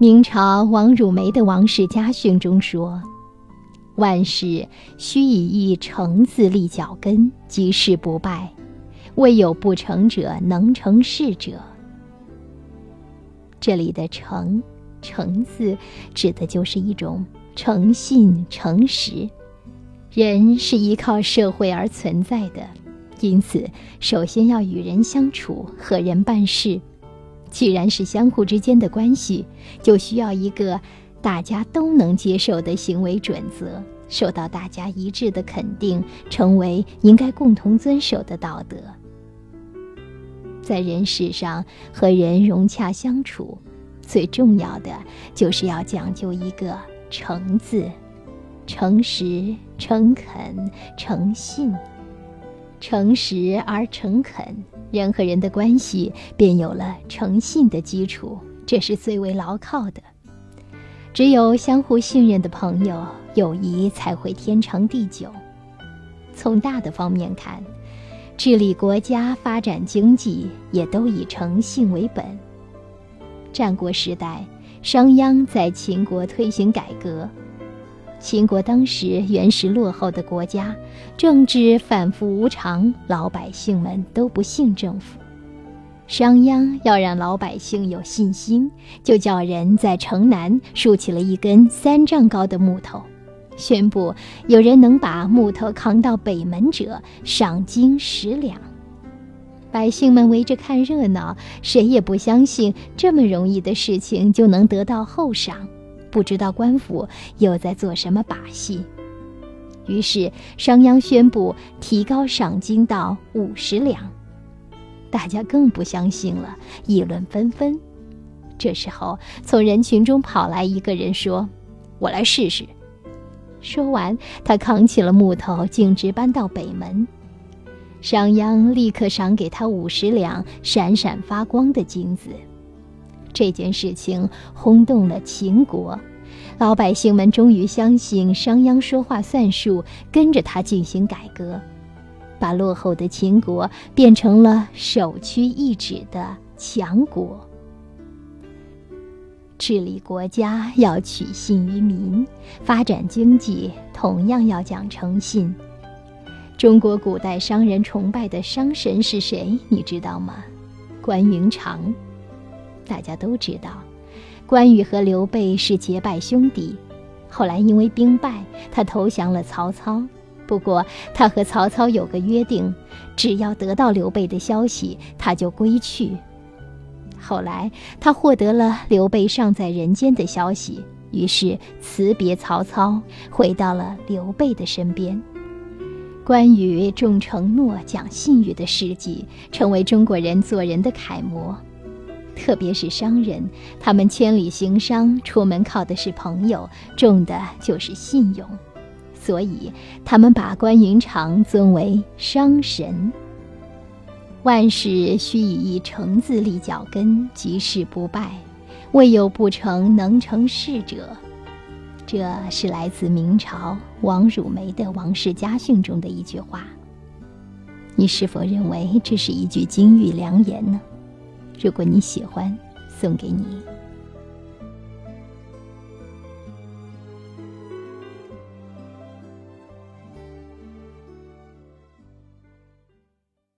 明朝王汝梅的《王氏家训》中说：“万事须以一诚字立脚跟，即是不败。未有不成者，能成事者。”这里的“诚”“诚”字，指的就是一种诚信、诚实。人是依靠社会而存在的，因此，首先要与人相处，和人办事。既然是相互之间的关系，就需要一个大家都能接受的行为准则，受到大家一致的肯定，成为应该共同遵守的道德。在人世上和人融洽相处，最重要的就是要讲究一个“诚”字，诚实、诚恳、诚信，诚实而诚恳。人和人的关系便有了诚信的基础，这是最为牢靠的。只有相互信任的朋友，友谊才会天长地久。从大的方面看，治理国家、发展经济也都以诚信为本。战国时代，商鞅在秦国推行改革。秦国当时原是落后的国家，政治反复无常，老百姓们都不信政府。商鞅要让老百姓有信心，就叫人在城南竖起了一根三丈高的木头，宣布有人能把木头扛到北门者，赏金十两。百姓们围着看热闹，谁也不相信这么容易的事情就能得到厚赏。不知道官府又在做什么把戏，于是商鞅宣布提高赏金到五十两，大家更不相信了，议论纷纷。这时候，从人群中跑来一个人说：“我来试试。”说完，他扛起了木头，径直搬到北门。商鞅立刻赏给他五十两闪闪发光的金子。这件事情轰动了秦国，老百姓们终于相信商鞅说话算数，跟着他进行改革，把落后的秦国变成了首屈一指的强国。治理国家要取信于民，发展经济同样要讲诚信。中国古代商人崇拜的商神是谁？你知道吗？关云长。大家都知道，关羽和刘备是结拜兄弟。后来因为兵败，他投降了曹操。不过他和曹操有个约定，只要得到刘备的消息，他就归去。后来他获得了刘备尚在人间的消息，于是辞别曹操，回到了刘备的身边。关羽重承诺、讲信誉的事迹，成为中国人做人的楷模。特别是商人，他们千里行商，出门靠的是朋友，重的就是信用，所以他们把关云长尊为商神。万事须以一诚字立脚跟，即事不败。未有不成能成事者。这是来自明朝王汝梅的《王氏家训》中的一句话。你是否认为这是一句金玉良言呢？如果你喜欢，送给你。